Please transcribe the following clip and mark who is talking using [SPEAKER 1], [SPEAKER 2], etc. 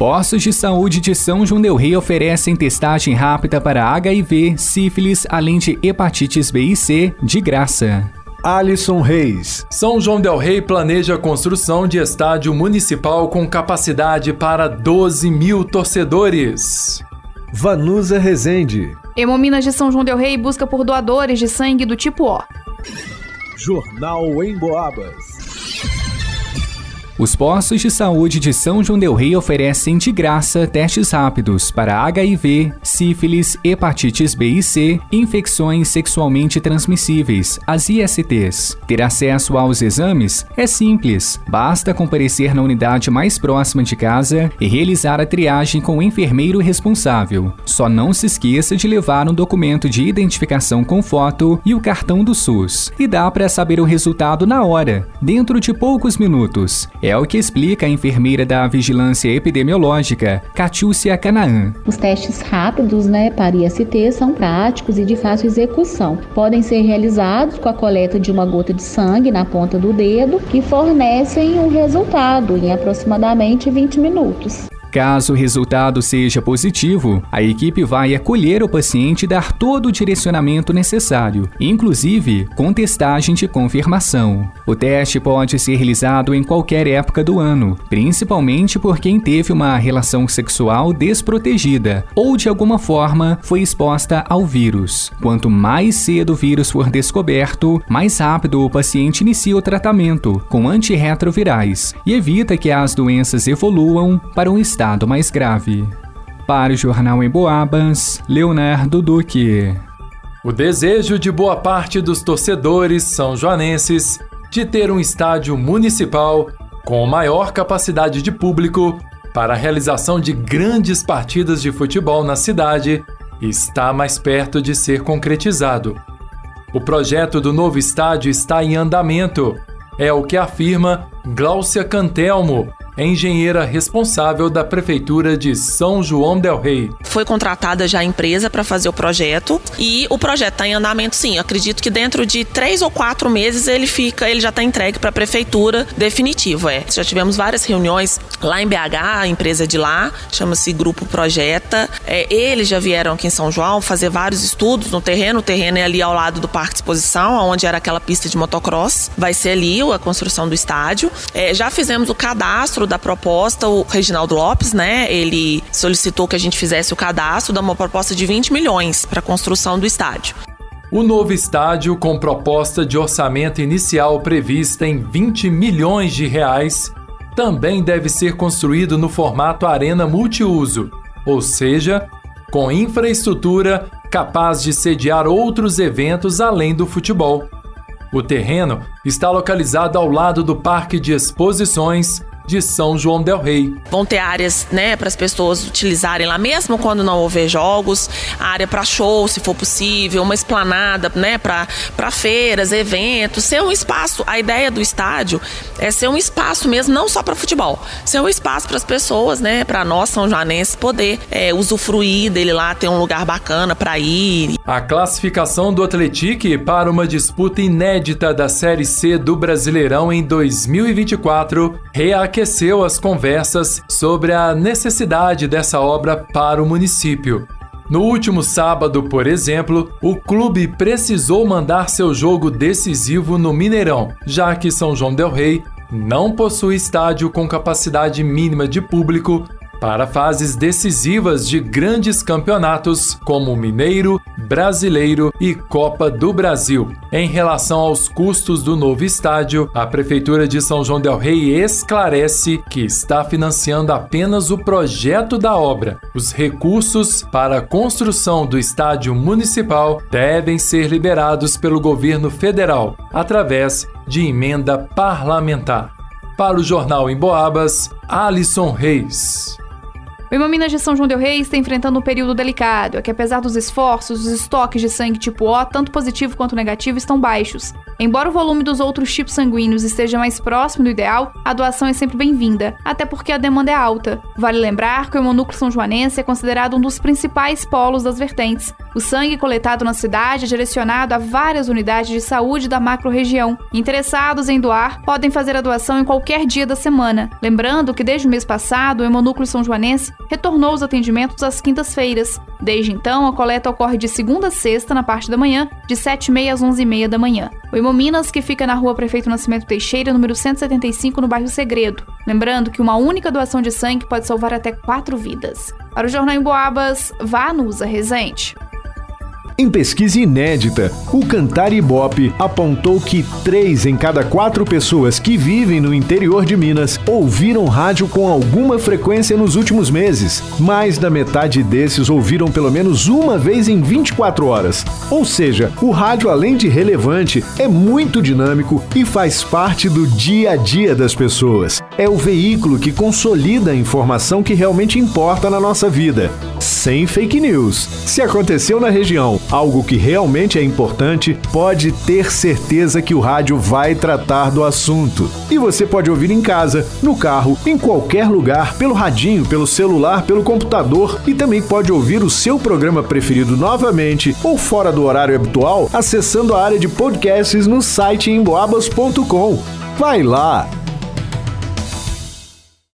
[SPEAKER 1] Postos de saúde de São João del Rei oferecem testagem rápida para HIV, sífilis, além de hepatites B e C, de graça.
[SPEAKER 2] Alisson Reis.
[SPEAKER 3] São João del Rei planeja a construção de estádio municipal com capacidade para 12 mil torcedores.
[SPEAKER 2] Vanusa Rezende.
[SPEAKER 4] Hemominas de São João del Rei busca por doadores de sangue do tipo O.
[SPEAKER 2] Jornal em Boabas.
[SPEAKER 1] Os postos de saúde de São João del Rei oferecem de graça testes rápidos para HIV, sífilis, hepatites B e C, infecções sexualmente transmissíveis, as ISTs. Ter acesso aos exames é simples, basta comparecer na unidade mais próxima de casa e realizar a triagem com o enfermeiro responsável. Só não se esqueça de levar um documento de identificação com foto e o cartão do SUS. E dá para saber o resultado na hora, dentro de poucos minutos. É é o que explica a enfermeira da Vigilância Epidemiológica, Catiúcia Canaã.
[SPEAKER 5] Os testes rápidos né, para IST são práticos e de fácil execução. Podem ser realizados com a coleta de uma gota de sangue na ponta do dedo, que fornecem um resultado em aproximadamente 20 minutos.
[SPEAKER 1] Caso o resultado seja positivo, a equipe vai acolher o paciente e dar todo o direcionamento necessário, inclusive com testagem de confirmação. O teste pode ser realizado em qualquer época do ano, principalmente por quem teve uma relação sexual desprotegida ou de alguma forma foi exposta ao vírus. Quanto mais cedo o vírus for descoberto, mais rápido o paciente inicia o tratamento com antirretrovirais e evita que as doenças evoluam para um estado estado mais grave. Para o Jornal em Boabas, Leonardo Duque.
[SPEAKER 3] O desejo de boa parte dos torcedores são joanenses de ter um estádio municipal com maior capacidade de público para a realização de grandes partidas de futebol na cidade está mais perto de ser concretizado. O projeto do novo estádio está em andamento, é o que afirma Gláucia Cantelmo, engenheira responsável da Prefeitura de São João Del Rei.
[SPEAKER 6] Foi contratada já a empresa para fazer o projeto e o projeto está em andamento sim. Eu acredito que dentro de três ou quatro meses ele fica, ele já está entregue para a Prefeitura definitivo. É. Já tivemos várias reuniões lá em BH, a empresa de lá, chama-se Grupo Projeta. É, eles já vieram aqui em São João fazer vários estudos no terreno. O terreno é ali ao lado do Parque de Exposição, onde era aquela pista de motocross. Vai ser ali a construção do estádio. É, já fizemos o cadastro da proposta, o Reginaldo Lopes, né, ele solicitou que a gente fizesse o cadastro de uma proposta de 20 milhões para a construção do estádio.
[SPEAKER 3] O novo estádio, com proposta de orçamento inicial prevista em 20 milhões de reais, também deve ser construído no formato arena multiuso, ou seja, com infraestrutura capaz de sediar outros eventos além do futebol. O terreno está localizado ao lado do Parque de Exposições de São João del Rei.
[SPEAKER 6] Vão ter áreas, né, para as pessoas utilizarem lá mesmo quando não houver jogos, área para show, se for possível, uma esplanada, né, para para feiras, eventos, ser um espaço. A ideia do estádio é ser um espaço mesmo, não só para futebol, ser um espaço para as pessoas, né, para nós são joanenses poder é, usufruir dele lá, ter um lugar bacana para ir.
[SPEAKER 3] A classificação do Atletique para uma disputa inédita da Série C do Brasileirão em 2024 reaqueceu aqueceu as conversas sobre a necessidade dessa obra para o município. No último sábado, por exemplo, o clube precisou mandar seu jogo decisivo no Mineirão, já que São João Del Rei não possui estádio com capacidade mínima de público para fases decisivas de grandes campeonatos como Mineiro, Brasileiro e Copa do Brasil. Em relação aos custos do novo estádio, a Prefeitura de São João Del Rei esclarece que está financiando apenas o projeto da obra. Os recursos para a construção do estádio municipal devem ser liberados pelo governo federal através de emenda parlamentar. Para o Jornal em Boabas, Alisson Reis.
[SPEAKER 4] O Hemominas de São João del Rei está enfrentando um período delicado, é que apesar dos esforços, os estoques de sangue tipo O, tanto positivo quanto negativo, estão baixos. Embora o volume dos outros tipos sanguíneos esteja mais próximo do ideal, a doação é sempre bem-vinda, até porque a demanda é alta. Vale lembrar que o hemonúcleo são joanense é considerado um dos principais polos das vertentes. O sangue coletado na cidade é direcionado a várias unidades de saúde da macro-região. Interessados em doar podem fazer a doação em qualquer dia da semana. Lembrando que desde o mês passado, o Hemonúcleo São Joanense retornou os atendimentos às quintas-feiras. Desde então, a coleta ocorre de segunda a sexta, na parte da manhã, de 7h30 às 11h30 da manhã. O Hemominas, que fica na rua Prefeito Nascimento Teixeira, número 175, no bairro Segredo. Lembrando que uma única doação de sangue pode salvar até quatro vidas. Para o Jornal em Boabas, vá no Usa Resente.
[SPEAKER 2] Em pesquisa inédita, o Cantar Ibope apontou que três em cada quatro pessoas que vivem no interior de Minas ouviram rádio com alguma frequência nos últimos meses. Mais da metade desses ouviram pelo menos uma vez em 24 horas. Ou seja, o rádio, além de relevante, é muito dinâmico e faz parte do dia a dia das pessoas. É o veículo que consolida a informação que realmente importa na nossa vida. Sem fake news. Se aconteceu na região algo que realmente é importante, pode ter certeza que o rádio vai tratar do assunto. E você pode ouvir em casa, no carro, em qualquer lugar, pelo radinho, pelo celular, pelo computador e também pode ouvir o seu programa preferido novamente ou fora do horário habitual acessando a área de podcasts no site emboabas.com. Vai lá!